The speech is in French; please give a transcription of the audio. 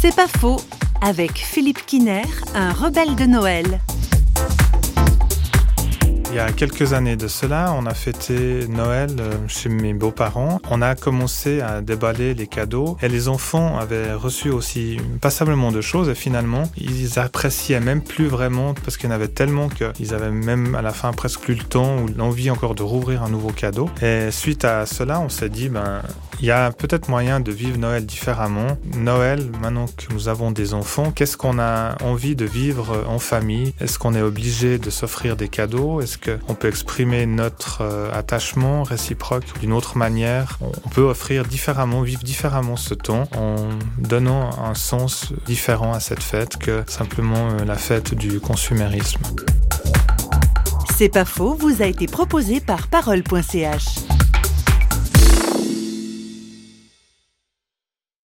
C'est pas faux, avec Philippe Kiner, un rebelle de Noël. Il y a quelques années de cela, on a fêté Noël euh, chez mes beaux-parents. On a commencé à déballer les cadeaux et les enfants avaient reçu aussi passablement de choses et finalement, ils appréciaient même plus vraiment parce qu'il y en avait tellement qu'ils avaient même à la fin presque plus le temps ou l'envie encore de rouvrir un nouveau cadeau. Et suite à cela, on s'est dit, ben, il y a peut-être moyen de vivre Noël différemment. Noël, maintenant que nous avons des enfants, qu'est-ce qu'on a envie de vivre en famille? Est-ce qu'on est obligé de s'offrir des cadeaux? Qu'on peut exprimer notre euh, attachement réciproque d'une autre manière On peut offrir différemment, vivre différemment ce temps en donnant un sens différent à cette fête que simplement euh, la fête du consumérisme. C'est pas faux, vous a été proposé par parole.ch.